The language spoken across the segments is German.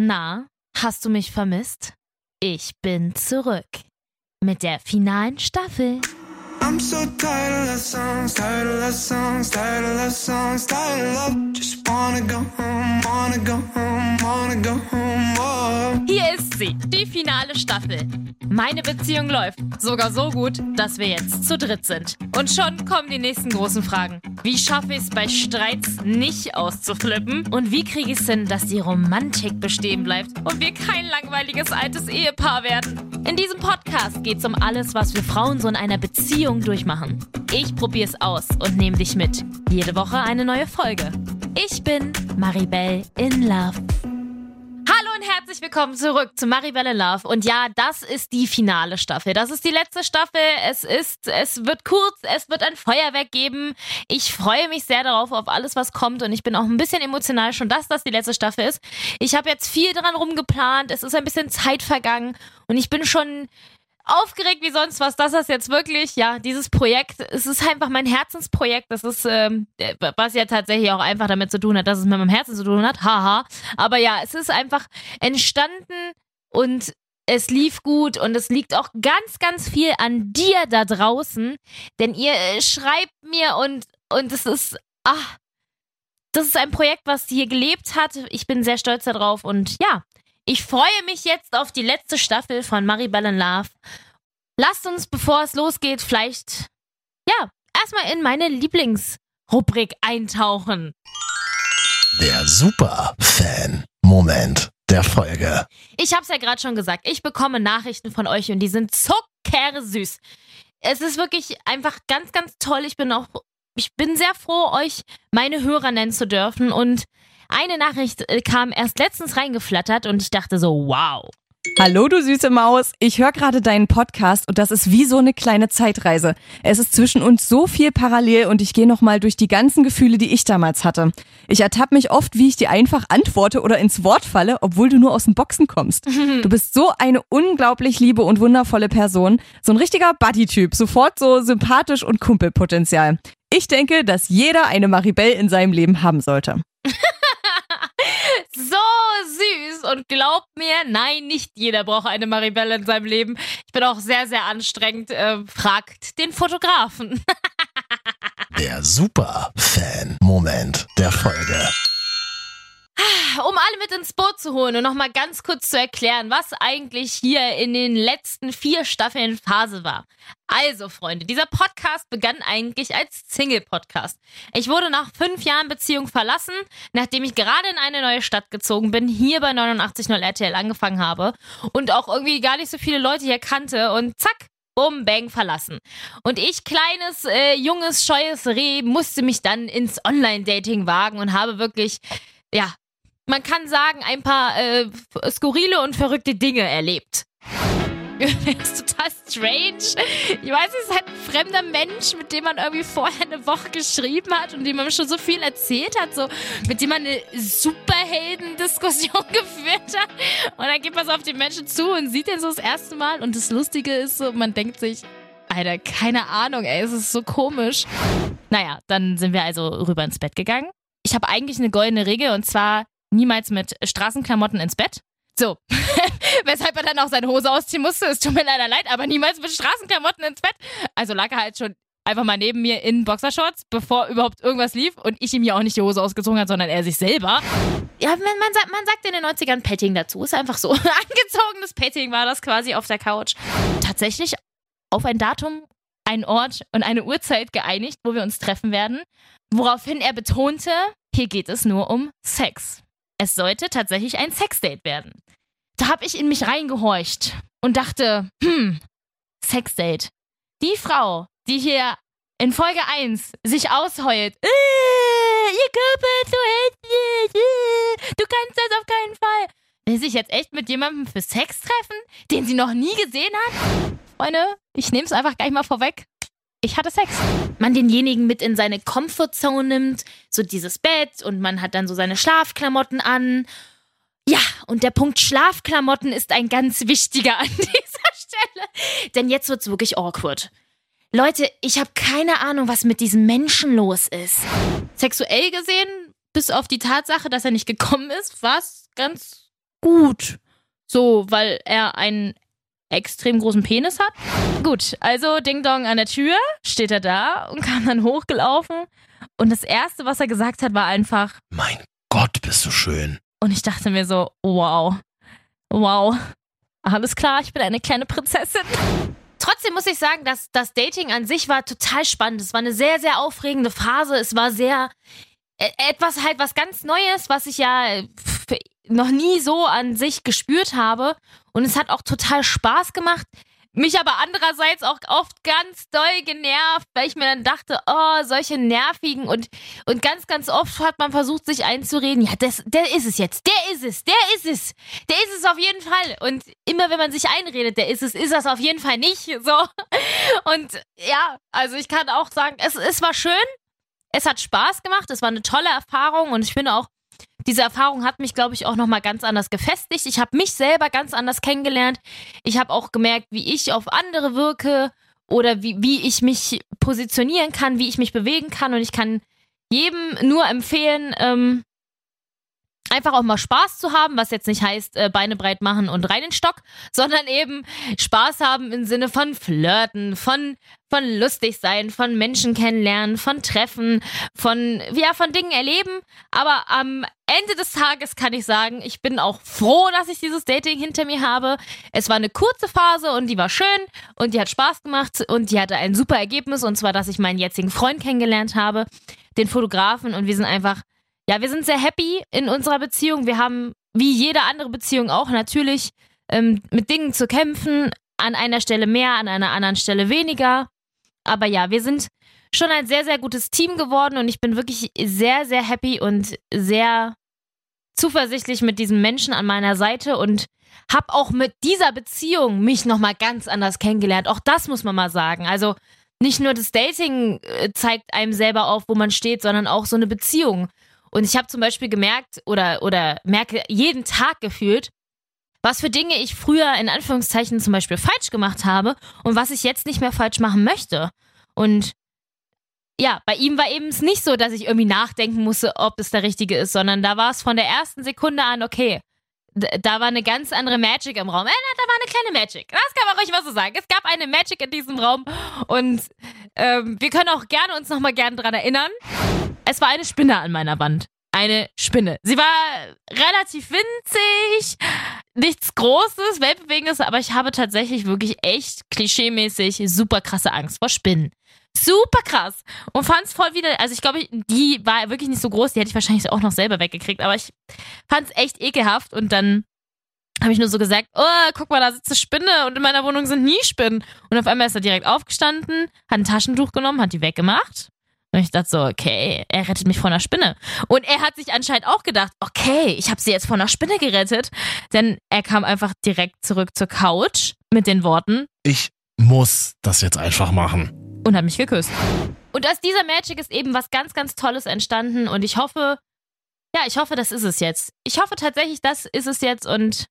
Na, hast du mich vermisst? Ich bin zurück. Mit der finalen Staffel. I'm so tired of love songs, tired of love songs, tired of love songs, tired of love. Just wanna go home, wanna go home, wanna go home. Oh. Hier ist sie, die finale Staffel. Meine Beziehung läuft sogar so gut, dass wir jetzt zu dritt sind. Und schon kommen die nächsten großen Fragen. Wie schaffe ich es bei Streits nicht auszuflippen? Und wie kriege ich es hin, dass die Romantik bestehen bleibt und wir kein langweiliges altes Ehepaar werden? In diesem Podcast geht es um alles, was wir Frauen so in einer Beziehung durchmachen. Ich probiere es aus und nehme dich mit. Jede Woche eine neue Folge. Ich bin Maribel in Love. Hallo und herzlich willkommen zurück zu Maribel in Love. Und ja, das ist die finale Staffel. Das ist die letzte Staffel. Es ist, es wird kurz, es wird ein Feuerwerk geben. Ich freue mich sehr darauf, auf alles, was kommt. Und ich bin auch ein bisschen emotional schon, dass das die letzte Staffel ist. Ich habe jetzt viel dran rumgeplant. Es ist ein bisschen Zeit vergangen. Und ich bin schon aufgeregt wie sonst was, dass das jetzt wirklich, ja, dieses Projekt, es ist einfach mein Herzensprojekt. Das ist, ähm, was ja tatsächlich auch einfach damit zu tun hat, dass es mit meinem Herzen zu tun hat. Haha. Aber ja, es ist einfach entstanden und es lief gut und es liegt auch ganz, ganz viel an dir da draußen, denn ihr äh, schreibt mir und, und es ist, ach, das ist ein Projekt, was hier gelebt hat. Ich bin sehr stolz darauf und ja, ich freue mich jetzt auf die letzte Staffel von Maribel in Love. Lasst uns, bevor es losgeht, vielleicht, ja, erstmal in meine Lieblingsrubrik eintauchen. Der Superfan-Moment der Folge. Ich hab's ja gerade schon gesagt, ich bekomme Nachrichten von euch und die sind zuckersüß. Es ist wirklich einfach ganz, ganz toll. Ich bin auch, ich bin sehr froh, euch meine Hörer nennen zu dürfen und eine Nachricht äh, kam erst letztens reingeflattert und ich dachte so, wow. Hallo, du süße Maus. Ich höre gerade deinen Podcast und das ist wie so eine kleine Zeitreise. Es ist zwischen uns so viel parallel und ich gehe nochmal durch die ganzen Gefühle, die ich damals hatte. Ich ertappe mich oft, wie ich dir einfach antworte oder ins Wort falle, obwohl du nur aus dem Boxen kommst. Du bist so eine unglaublich liebe und wundervolle Person. So ein richtiger Buddy-Typ. Sofort so sympathisch und Kumpelpotenzial. Ich denke, dass jeder eine Maribel in seinem Leben haben sollte. und glaubt mir, nein, nicht jeder braucht eine Maribel in seinem Leben. Ich bin auch sehr, sehr anstrengend. Äh, fragt den Fotografen. Der Superfan-Moment der Folge. Um alle mit ins Boot zu holen und nochmal ganz kurz zu erklären, was eigentlich hier in den letzten vier Staffeln Phase war. Also, Freunde, dieser Podcast begann eigentlich als Single-Podcast. Ich wurde nach fünf Jahren Beziehung verlassen, nachdem ich gerade in eine neue Stadt gezogen bin, hier bei 89.0 RTL angefangen habe und auch irgendwie gar nicht so viele Leute hier kannte und zack, Bum, bang, verlassen. Und ich, kleines, äh, junges, scheues Reh, musste mich dann ins Online-Dating wagen und habe wirklich, ja, man kann sagen, ein paar äh, skurrile und verrückte Dinge erlebt. Das ist total strange. Ich weiß, es ist halt ein fremder Mensch, mit dem man irgendwie vorher eine Woche geschrieben hat und dem man schon so viel erzählt hat, so mit dem man eine Superhelden-Diskussion geführt hat. Und dann geht man so auf den Menschen zu und sieht den so das erste Mal. Und das Lustige ist so, man denkt sich, Alter, keine Ahnung, ey, es ist so komisch. Naja, dann sind wir also rüber ins Bett gegangen. Ich habe eigentlich eine goldene Regel und zwar niemals mit Straßenklamotten ins Bett. So. Weshalb er dann auch seine Hose ausziehen musste. Es tut mir leider leid, aber niemals mit Straßenklamotten ins Bett. Also lag er halt schon einfach mal neben mir in Boxershorts, bevor überhaupt irgendwas lief und ich ihm ja auch nicht die Hose ausgezogen hat, sondern er sich selber. Ja, man, man, sagt, man sagt in den 90ern Petting dazu. Ist einfach so. Angezogenes Petting war das quasi auf der Couch. Tatsächlich auf ein Datum, einen Ort und eine Uhrzeit geeinigt, wo wir uns treffen werden. Woraufhin er betonte, hier geht es nur um Sex. Es sollte tatsächlich ein Sexdate werden. Da habe ich in mich reingehorcht und dachte, hm, Sexdate. Die Frau, die hier in Folge 1 sich ausheult, äh, ihr Körper ist so hässlich, äh, du kannst das auf keinen Fall. Will sich jetzt echt mit jemandem für Sex treffen, den sie noch nie gesehen hat? Freunde, ich nehme es einfach gleich mal vorweg ich hatte Sex. Man denjenigen mit in seine Comfortzone nimmt, so dieses Bett und man hat dann so seine Schlafklamotten an. Ja, und der Punkt Schlafklamotten ist ein ganz wichtiger an dieser Stelle. Denn jetzt wird's wirklich awkward. Leute, ich habe keine Ahnung, was mit diesem Menschen los ist. Sexuell gesehen, bis auf die Tatsache, dass er nicht gekommen ist, war's ganz gut. So, weil er einen extrem großen Penis hat. Gut, also Ding Dong an der Tür, steht er da und kam dann hochgelaufen. Und das Erste, was er gesagt hat, war einfach, Mein Gott, bist du schön. und ich dachte mir so, wow, wow, alles klar, ich bin eine kleine Prinzessin. Trotzdem muss ich sagen, dass das Dating an sich war total spannend. Es war eine sehr, sehr aufregende Phase. Es war sehr äh, etwas halt was ganz Neues, was ich ja noch nie so an sich gespürt habe. Und es hat auch total Spaß gemacht. Mich aber andererseits auch oft ganz doll genervt, weil ich mir dann dachte, oh, solche nervigen und, und ganz, ganz oft hat man versucht, sich einzureden, ja, das, der ist es jetzt, der ist es, der ist es, der ist es auf jeden Fall. Und immer wenn man sich einredet, der ist es, ist das auf jeden Fall nicht. So. Und ja, also ich kann auch sagen, es, es war schön, es hat Spaß gemacht, es war eine tolle Erfahrung und ich finde auch, diese Erfahrung hat mich, glaube ich, auch nochmal ganz anders gefestigt. Ich habe mich selber ganz anders kennengelernt. Ich habe auch gemerkt, wie ich auf andere wirke oder wie, wie ich mich positionieren kann, wie ich mich bewegen kann. Und ich kann jedem nur empfehlen, ähm, einfach auch mal Spaß zu haben, was jetzt nicht heißt, äh, Beine breit machen und rein in den Stock, sondern eben Spaß haben im Sinne von Flirten, von, von lustig sein, von Menschen kennenlernen, von Treffen, von, ja, von Dingen erleben. Aber am Ende des Tages kann ich sagen, ich bin auch froh, dass ich dieses Dating hinter mir habe. Es war eine kurze Phase und die war schön und die hat Spaß gemacht und die hatte ein super Ergebnis und zwar, dass ich meinen jetzigen Freund kennengelernt habe, den Fotografen und wir sind einfach ja, wir sind sehr happy in unserer Beziehung. Wir haben, wie jede andere Beziehung auch, natürlich ähm, mit Dingen zu kämpfen. An einer Stelle mehr, an einer anderen Stelle weniger. Aber ja, wir sind schon ein sehr, sehr gutes Team geworden und ich bin wirklich sehr, sehr happy und sehr zuversichtlich mit diesem Menschen an meiner Seite und habe auch mit dieser Beziehung mich nochmal ganz anders kennengelernt. Auch das muss man mal sagen. Also nicht nur das Dating äh, zeigt einem selber auf, wo man steht, sondern auch so eine Beziehung. Und ich habe zum Beispiel gemerkt oder, oder merke jeden Tag gefühlt, was für Dinge ich früher in Anführungszeichen zum Beispiel falsch gemacht habe und was ich jetzt nicht mehr falsch machen möchte. Und ja, bei ihm war eben es nicht so, dass ich irgendwie nachdenken musste, ob es der richtige ist, sondern da war es von der ersten Sekunde an, okay, da war eine ganz andere Magic im Raum. Äh, da war eine kleine Magic. Das kann man ruhig mal so sagen. Es gab eine Magic in diesem Raum und ähm, wir können auch gerne uns nochmal gerne dran erinnern. Es war eine Spinne an meiner Wand. Eine Spinne. Sie war relativ winzig, nichts Großes, Weltbewegendes, aber ich habe tatsächlich wirklich echt klischeemäßig super krasse Angst vor Spinnen. Super krass. Und fand's voll wieder, also ich glaube, die war wirklich nicht so groß, die hätte ich wahrscheinlich auch noch selber weggekriegt, aber ich fand's echt ekelhaft und dann habe ich nur so gesagt, oh, guck mal, da sitzt eine Spinne und in meiner Wohnung sind nie Spinnen. Und auf einmal ist er direkt aufgestanden, hat ein Taschentuch genommen, hat die weggemacht. Und ich dachte so, okay, er rettet mich vor einer Spinne. Und er hat sich anscheinend auch gedacht, okay, ich habe sie jetzt vor einer Spinne gerettet. Denn er kam einfach direkt zurück zur Couch mit den Worten Ich muss das jetzt einfach machen. und hat mich geküsst. Und aus dieser Magic ist eben was ganz, ganz Tolles entstanden. Und ich hoffe, ja, ich hoffe, das ist es jetzt. Ich hoffe tatsächlich, das ist es jetzt. Und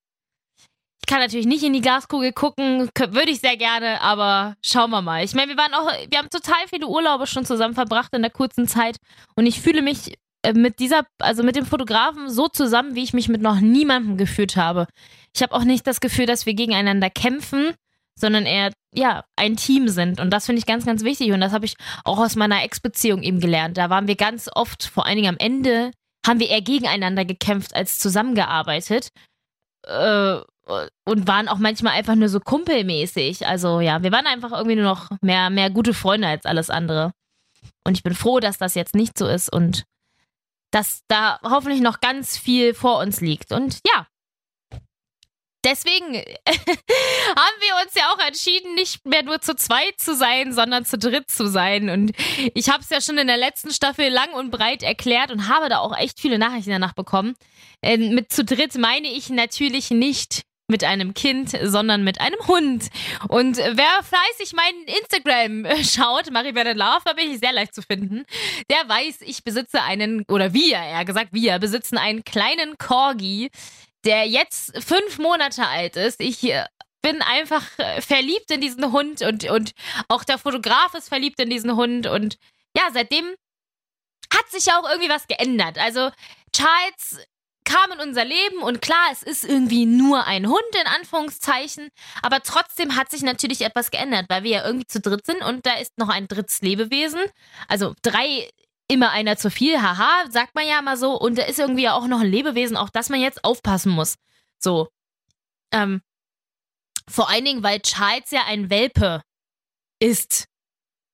kann natürlich nicht in die Glaskugel gucken, würde ich sehr gerne, aber schauen wir mal. Ich meine, wir waren auch, wir haben total viele Urlaube schon zusammen verbracht in der kurzen Zeit und ich fühle mich äh, mit dieser, also mit dem Fotografen so zusammen, wie ich mich mit noch niemandem gefühlt habe. Ich habe auch nicht das Gefühl, dass wir gegeneinander kämpfen, sondern eher, ja, ein Team sind. Und das finde ich ganz, ganz wichtig. Und das habe ich auch aus meiner Ex-Beziehung eben gelernt. Da waren wir ganz oft, vor allen Dingen am Ende, haben wir eher gegeneinander gekämpft als zusammengearbeitet. Äh, und waren auch manchmal einfach nur so kumpelmäßig. Also ja, wir waren einfach irgendwie nur noch mehr, mehr gute Freunde als alles andere. Und ich bin froh, dass das jetzt nicht so ist und dass da hoffentlich noch ganz viel vor uns liegt. Und ja, deswegen haben wir uns ja auch entschieden, nicht mehr nur zu zweit zu sein, sondern zu dritt zu sein. Und ich habe es ja schon in der letzten Staffel lang und breit erklärt und habe da auch echt viele Nachrichten danach bekommen. Äh, mit zu dritt meine ich natürlich nicht mit einem Kind, sondern mit einem Hund. Und wer fleißig meinen Instagram äh, schaut, Maribel Love, da bin ich sehr leicht zu finden, der weiß, ich besitze einen, oder wir, eher gesagt, wir besitzen einen kleinen Corgi, der jetzt fünf Monate alt ist. Ich äh, bin einfach äh, verliebt in diesen Hund und, und auch der Fotograf ist verliebt in diesen Hund. Und ja, seitdem hat sich auch irgendwie was geändert. Also Charles kam in unser Leben und klar, es ist irgendwie nur ein Hund in Anführungszeichen, aber trotzdem hat sich natürlich etwas geändert, weil wir ja irgendwie zu dritt sind und da ist noch ein drittes Lebewesen. Also drei immer einer zu viel, haha, sagt man ja mal so. Und da ist irgendwie auch noch ein Lebewesen, auf das man jetzt aufpassen muss. So. Ähm, vor allen Dingen, weil Charles ja ein Welpe ist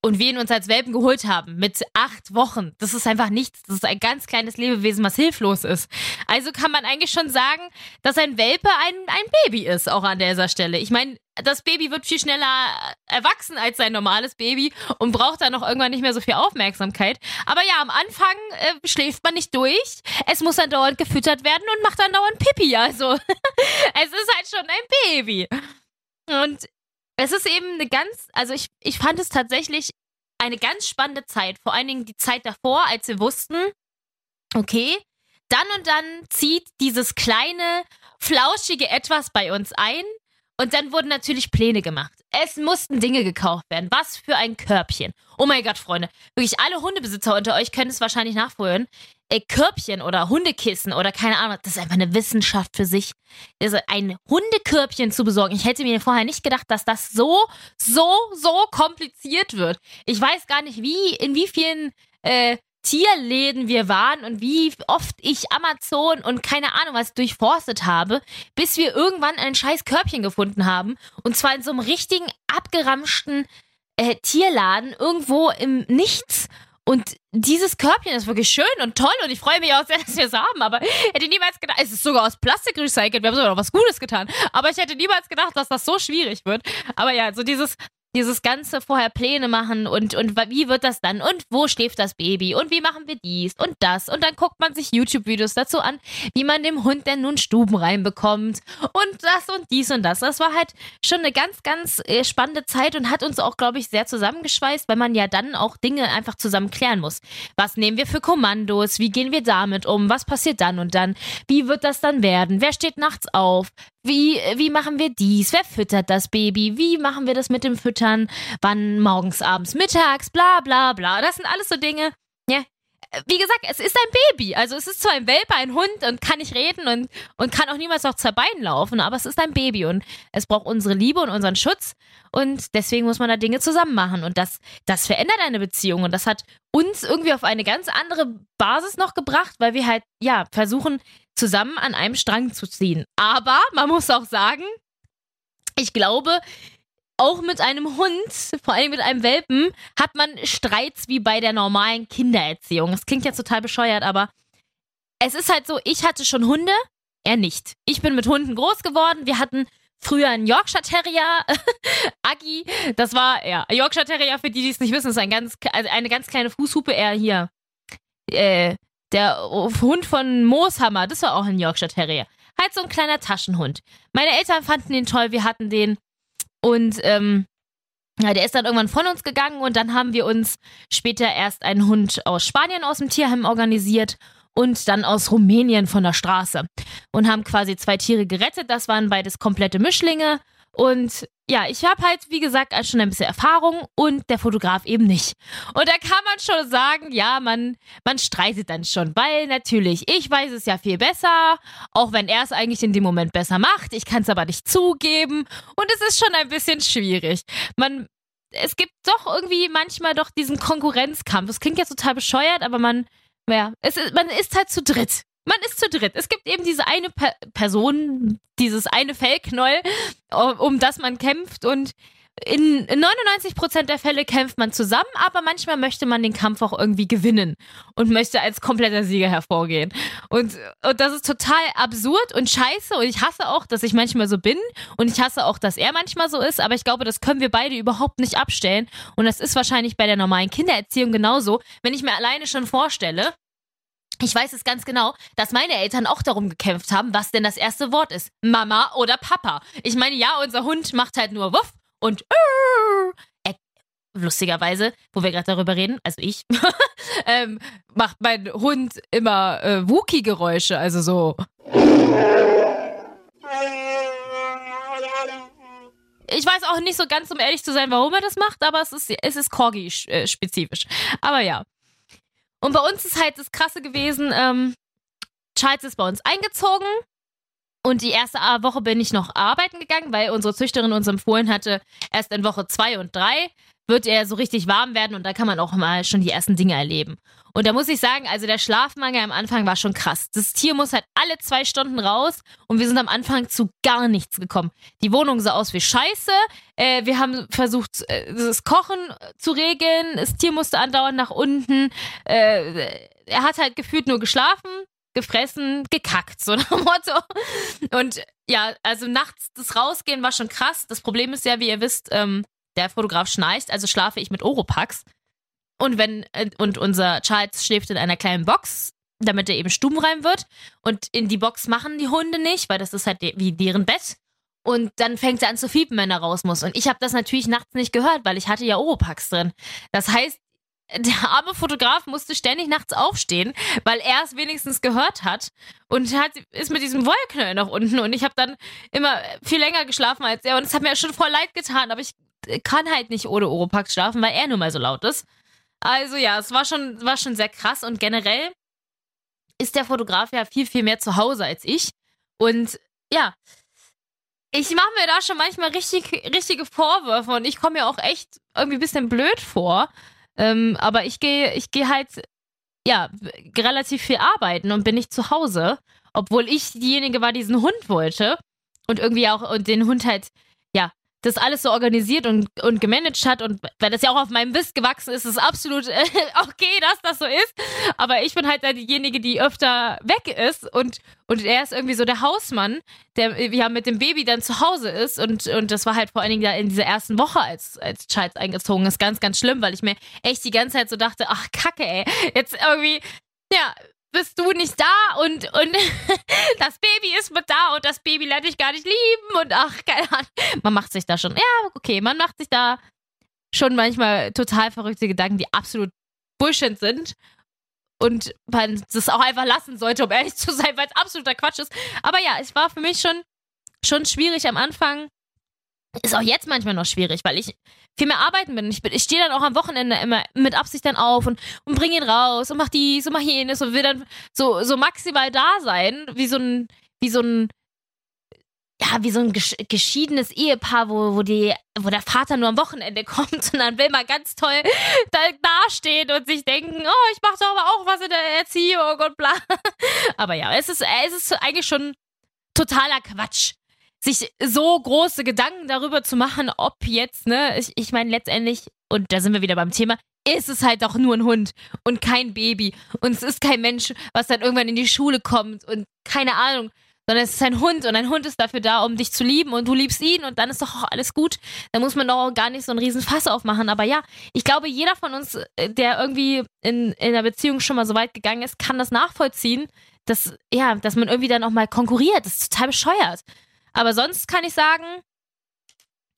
und wir ihn uns als Welpen geholt haben mit acht Wochen. Das ist einfach nichts. Das ist ein ganz kleines Lebewesen, was hilflos ist. Also kann man eigentlich schon sagen, dass ein Welpe ein, ein Baby ist, auch an dieser Stelle. Ich meine, das Baby wird viel schneller erwachsen als sein normales Baby und braucht dann auch irgendwann nicht mehr so viel Aufmerksamkeit. Aber ja, am Anfang äh, schläft man nicht durch. Es muss dann dauernd gefüttert werden und macht dann dauernd Pipi. Also es ist halt schon ein Baby. Und es ist eben eine ganz, also ich, ich fand es tatsächlich eine ganz spannende Zeit. Vor allen Dingen die Zeit davor, als wir wussten, okay, dann und dann zieht dieses kleine, flauschige Etwas bei uns ein. Und dann wurden natürlich Pläne gemacht. Es mussten Dinge gekauft werden. Was für ein Körbchen. Oh mein Gott, Freunde. Wirklich alle Hundebesitzer unter euch können es wahrscheinlich nachholen äh, Körbchen oder Hundekissen oder keine Ahnung, das ist einfach eine Wissenschaft für sich. Also ein Hundekörbchen zu besorgen. Ich hätte mir vorher nicht gedacht, dass das so, so, so kompliziert wird. Ich weiß gar nicht, wie, in wie vielen äh, Tierläden wir waren und wie oft ich Amazon und keine Ahnung was durchforstet habe, bis wir irgendwann ein scheiß Körbchen gefunden haben. Und zwar in so einem richtigen abgeramschten äh, Tierladen irgendwo im Nichts. Und dieses Körbchen ist wirklich schön und toll und ich freue mich auch sehr, dass wir es haben. Aber hätte niemals gedacht, es ist sogar aus Plastik recycelt. Wir haben sogar noch was Gutes getan. Aber ich hätte niemals gedacht, dass das so schwierig wird. Aber ja, so dieses dieses ganze vorher Pläne machen und, und wie wird das dann und wo schläft das Baby und wie machen wir dies und das und dann guckt man sich YouTube-Videos dazu an, wie man dem Hund denn nun Stuben reinbekommt und das und dies und das. Das war halt schon eine ganz, ganz äh, spannende Zeit und hat uns auch, glaube ich, sehr zusammengeschweißt, weil man ja dann auch Dinge einfach zusammen klären muss. Was nehmen wir für Kommandos? Wie gehen wir damit um? Was passiert dann und dann? Wie wird das dann werden? Wer steht nachts auf? Wie, wie machen wir dies? Wer füttert das Baby? Wie machen wir das mit dem Füttern? Wann morgens, abends, mittags? Bla bla bla. Das sind alles so Dinge. Ja. Wie gesagt, es ist ein Baby. Also es ist zwar ein Welpe, ein Hund und kann nicht reden und, und kann auch niemals zwei Beinen laufen, aber es ist ein Baby und es braucht unsere Liebe und unseren Schutz und deswegen muss man da Dinge zusammen machen und das, das verändert eine Beziehung und das hat uns irgendwie auf eine ganz andere Basis noch gebracht, weil wir halt, ja, versuchen, zusammen an einem Strang zu ziehen. Aber man muss auch sagen, ich glaube, auch mit einem Hund, vor allem mit einem Welpen, hat man Streits wie bei der normalen Kindererziehung. Das klingt jetzt total bescheuert, aber es ist halt so, ich hatte schon Hunde, er nicht. Ich bin mit Hunden groß geworden. Wir hatten früher einen Yorkshire Terrier, Aggi. Das war, ja, Yorkshire Terrier, für die, die es nicht wissen, ist ein ganz, also eine ganz kleine Fußhupe, er hier. Äh, der Hund von Mooshammer, das war auch ein Yorkshire Terrier. Halt so ein kleiner Taschenhund. Meine Eltern fanden den toll, wir hatten den. Und ähm, ja, der ist dann irgendwann von uns gegangen und dann haben wir uns später erst einen Hund aus Spanien aus dem Tierheim organisiert und dann aus Rumänien von der Straße und haben quasi zwei Tiere gerettet. Das waren beides komplette Mischlinge und ja, ich habe halt, wie gesagt, schon ein bisschen Erfahrung und der Fotograf eben nicht. Und da kann man schon sagen, ja, man, man streitet dann schon, weil natürlich, ich weiß es ja viel besser, auch wenn er es eigentlich in dem Moment besser macht. Ich kann es aber nicht zugeben und es ist schon ein bisschen schwierig. Man, es gibt doch irgendwie manchmal doch diesen Konkurrenzkampf. Das klingt jetzt total bescheuert, aber man, ja, es man ist halt zu dritt. Man ist zu dritt. Es gibt eben diese eine per Person, dieses eine Fellknäuel, um das man kämpft und in 99% der Fälle kämpft man zusammen, aber manchmal möchte man den Kampf auch irgendwie gewinnen und möchte als kompletter Sieger hervorgehen. Und, und das ist total absurd und scheiße und ich hasse auch, dass ich manchmal so bin und ich hasse auch, dass er manchmal so ist, aber ich glaube, das können wir beide überhaupt nicht abstellen und das ist wahrscheinlich bei der normalen Kindererziehung genauso. Wenn ich mir alleine schon vorstelle, ich weiß es ganz genau, dass meine Eltern auch darum gekämpft haben, was denn das erste Wort ist. Mama oder Papa. Ich meine, ja, unser Hund macht halt nur Wuff und er, lustigerweise, wo wir gerade darüber reden, also ich, ähm, macht mein Hund immer äh, Wookie-Geräusche, also so. Ich weiß auch nicht so ganz, um ehrlich zu sein, warum er das macht, aber es ist, es ist Corgi-spezifisch. Aber ja. Und bei uns ist halt das Krasse gewesen, ähm, Charles ist bei uns eingezogen. Und die erste Woche bin ich noch arbeiten gegangen, weil unsere Züchterin uns empfohlen hatte, erst in Woche zwei und drei wird er so richtig warm werden und da kann man auch mal schon die ersten Dinge erleben. Und da muss ich sagen, also der Schlafmangel am Anfang war schon krass. Das Tier muss halt alle zwei Stunden raus und wir sind am Anfang zu gar nichts gekommen. Die Wohnung sah aus wie Scheiße. Äh, wir haben versucht, äh, das Kochen zu regeln. Das Tier musste andauernd nach unten. Äh, er hat halt gefühlt nur geschlafen, gefressen, gekackt, so nach dem Motto. Und ja, also nachts das Rausgehen war schon krass. Das Problem ist ja, wie ihr wisst, ähm, der Fotograf schnarcht, also schlafe ich mit Oropax. Und wenn, äh, und unser Charles schläft in einer kleinen Box, damit er eben stubenrein wird. Und in die Box machen die Hunde nicht, weil das ist halt wie deren Bett. Und dann fängt er an zu fiepen, wenn er raus muss. Und ich habe das natürlich nachts nicht gehört, weil ich hatte ja Oropax drin. Das heißt, der arme Fotograf musste ständig nachts aufstehen, weil er es wenigstens gehört hat und hat, ist mit diesem Wollknöll nach unten und ich habe dann immer viel länger geschlafen als er und es hat mir schon voll leid getan, aber ich kann halt nicht ohne Oropax schlafen, weil er nun mal so laut ist. Also ja, es war schon, war schon sehr krass und generell ist der Fotograf ja viel, viel mehr zu Hause als ich. Und ja, ich mache mir da schon manchmal richtig, richtige Vorwürfe und ich komme mir auch echt irgendwie ein bisschen blöd vor. Ähm, aber ich gehe ich geh halt, ja, relativ viel arbeiten und bin nicht zu Hause, obwohl ich diejenige war, die diesen Hund wollte und irgendwie auch und den Hund halt das alles so organisiert und, und gemanagt hat. Und weil das ja auch auf meinem Wiss gewachsen ist, ist es absolut äh, okay, dass das so ist. Aber ich bin halt diejenige, die öfter weg ist. Und, und er ist irgendwie so der Hausmann, der ja mit dem Baby dann zu Hause ist. Und, und das war halt vor allen Dingen da in dieser ersten Woche, als, als Charles eingezogen ist, ganz, ganz schlimm, weil ich mir echt die ganze Zeit so dachte, ach Kacke, ey, jetzt irgendwie, ja, bist du nicht da und, und das Baby ist mit da und das Baby lernt dich gar nicht lieben und ach, keine Ahnung. Man macht sich da schon, ja, okay, man macht sich da schon manchmal total verrückte Gedanken, die absolut Bullshit sind und man das auch einfach lassen sollte, um ehrlich zu sein, weil es absoluter Quatsch ist. Aber ja, es war für mich schon, schon schwierig am Anfang, ist auch jetzt manchmal noch schwierig, weil ich viel mehr arbeiten bin. Ich, bin, ich stehe dann auch am Wochenende immer mit Absicht dann auf und, und bringe ihn raus und mach dies und mach jenes und will dann so, so maximal da sein, wie so ein, wie so ein, ja, wie so ein geschiedenes Ehepaar, wo, wo, die, wo der Vater nur am Wochenende kommt und dann will man ganz toll da dastehen und sich denken, oh, ich mache doch aber auch was in der Erziehung und bla. Aber ja, es ist, es ist eigentlich schon totaler Quatsch sich so große Gedanken darüber zu machen, ob jetzt, ne, ich, ich meine letztendlich, und da sind wir wieder beim Thema, ist es halt doch nur ein Hund und kein Baby. Und es ist kein Mensch, was dann irgendwann in die Schule kommt und keine Ahnung, sondern es ist ein Hund und ein Hund ist dafür da, um dich zu lieben und du liebst ihn und dann ist doch auch alles gut. Da muss man doch auch gar nicht so einen riesen Fass aufmachen. Aber ja, ich glaube, jeder von uns, äh, der irgendwie in, in einer Beziehung schon mal so weit gegangen ist, kann das nachvollziehen, dass, ja, dass man irgendwie dann auch mal konkurriert. Das ist total bescheuert. Aber sonst kann ich sagen,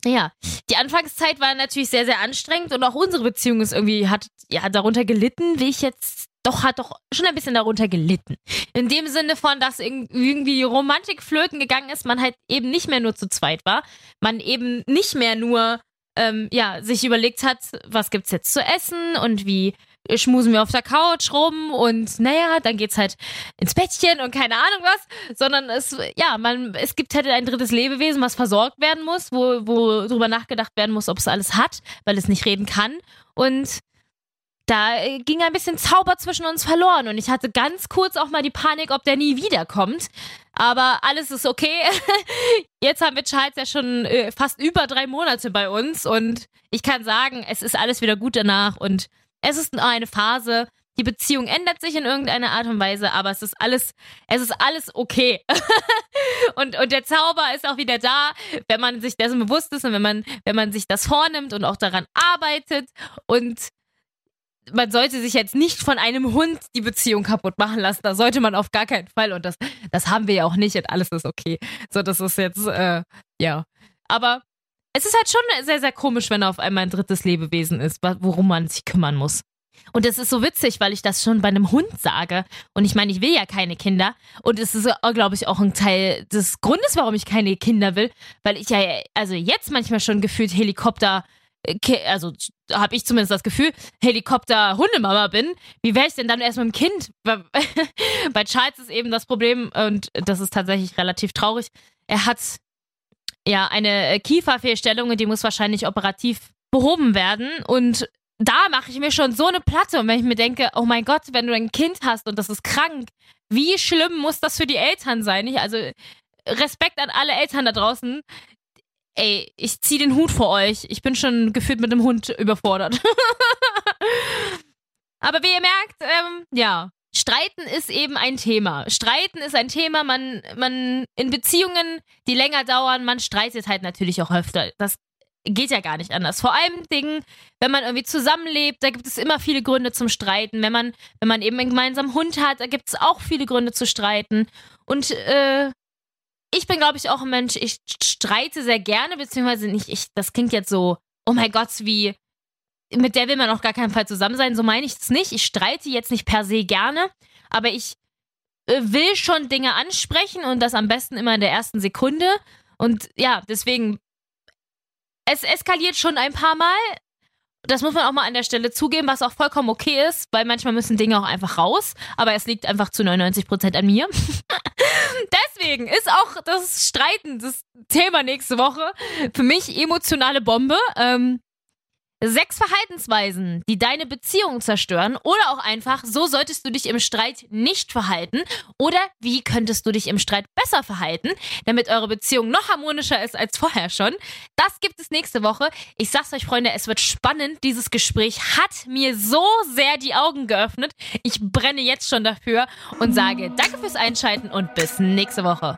ja, die Anfangszeit war natürlich sehr, sehr anstrengend und auch unsere Beziehung ist irgendwie, hat ja darunter gelitten, wie ich jetzt doch, hat doch schon ein bisschen darunter gelitten. In dem Sinne von, dass irgendwie Romantik flöten gegangen ist, man halt eben nicht mehr nur zu zweit war, man eben nicht mehr nur, ähm, ja, sich überlegt hat, was gibt's jetzt zu essen und wie schmusen wir auf der Couch rum und naja, dann geht's halt ins Bettchen und keine Ahnung was, sondern es, ja, man, es gibt halt ein drittes Lebewesen, was versorgt werden muss, wo, wo drüber nachgedacht werden muss, ob es alles hat, weil es nicht reden kann. Und da ging ein bisschen Zauber zwischen uns verloren. Und ich hatte ganz kurz auch mal die Panik, ob der nie wiederkommt. Aber alles ist okay. Jetzt haben wir Charles ja schon äh, fast über drei Monate bei uns. Und ich kann sagen, es ist alles wieder gut danach. Und es ist eine Phase. Die Beziehung ändert sich in irgendeiner Art und Weise, aber es ist alles, es ist alles okay. und, und der Zauber ist auch wieder da, wenn man sich dessen bewusst ist und wenn man, wenn man sich das vornimmt und auch daran arbeitet und man sollte sich jetzt nicht von einem Hund die Beziehung kaputt machen lassen. Da sollte man auf gar keinen Fall. Und das, das haben wir ja auch nicht und alles ist okay. So, das ist jetzt, äh, ja. Aber es ist halt schon sehr, sehr komisch, wenn er auf einmal ein drittes Lebewesen ist, worum man sich kümmern muss. Und es ist so witzig, weil ich das schon bei einem Hund sage. Und ich meine, ich will ja keine Kinder. Und es ist, glaube ich, auch ein Teil des Grundes, warum ich keine Kinder will. Weil ich ja, also jetzt manchmal schon gefühlt Helikopter Ki- also habe ich zumindest das Gefühl, Helikopter-Hundemama bin, wie wäre ich denn dann erst mit dem Kind? Bei Charles ist eben das Problem, und das ist tatsächlich relativ traurig, er hat ja eine äh, Kieferfehlstellung und die muss wahrscheinlich operativ behoben werden. Und da mache ich mir schon so eine Platte. Und wenn ich mir denke, oh mein Gott, wenn du ein Kind hast und das ist krank, wie schlimm muss das für die Eltern sein? Ich, also Respekt an alle Eltern da draußen. Ey, ich zieh den Hut vor euch. Ich bin schon gefühlt mit dem Hund überfordert. Aber wie ihr merkt, ähm, ja, Streiten ist eben ein Thema. Streiten ist ein Thema, man, man, in Beziehungen, die länger dauern, man streitet halt natürlich auch öfter. Das geht ja gar nicht anders. Vor allem Dingen, wenn man irgendwie zusammenlebt, da gibt es immer viele Gründe zum Streiten. Wenn man, wenn man eben einen gemeinsamen Hund hat, da gibt es auch viele Gründe zu streiten. Und äh, ich bin, glaube ich, auch ein Mensch, ich streite sehr gerne, beziehungsweise nicht, ich, das klingt jetzt so, oh mein Gott, wie, mit der will man auf gar keinen Fall zusammen sein. So meine ich es nicht. Ich streite jetzt nicht per se gerne, aber ich äh, will schon Dinge ansprechen und das am besten immer in der ersten Sekunde. Und ja, deswegen, es eskaliert schon ein paar Mal. Das muss man auch mal an der Stelle zugeben, was auch vollkommen okay ist, weil manchmal müssen Dinge auch einfach raus, aber es liegt einfach zu 99% an mir. Deswegen ist auch das Streiten das Thema nächste Woche für mich emotionale Bombe. Ähm, Sechs Verhaltensweisen, die deine Beziehung zerstören oder auch einfach, so solltest du dich im Streit nicht verhalten oder wie könntest du dich im Streit besser verhalten, damit eure Beziehung noch harmonischer ist als vorher schon. Das gibt es nächste Woche. Ich sag's euch, Freunde, es wird spannend. Dieses Gespräch hat mir so sehr die Augen geöffnet. Ich brenne jetzt schon dafür und sage danke fürs Einschalten und bis nächste Woche.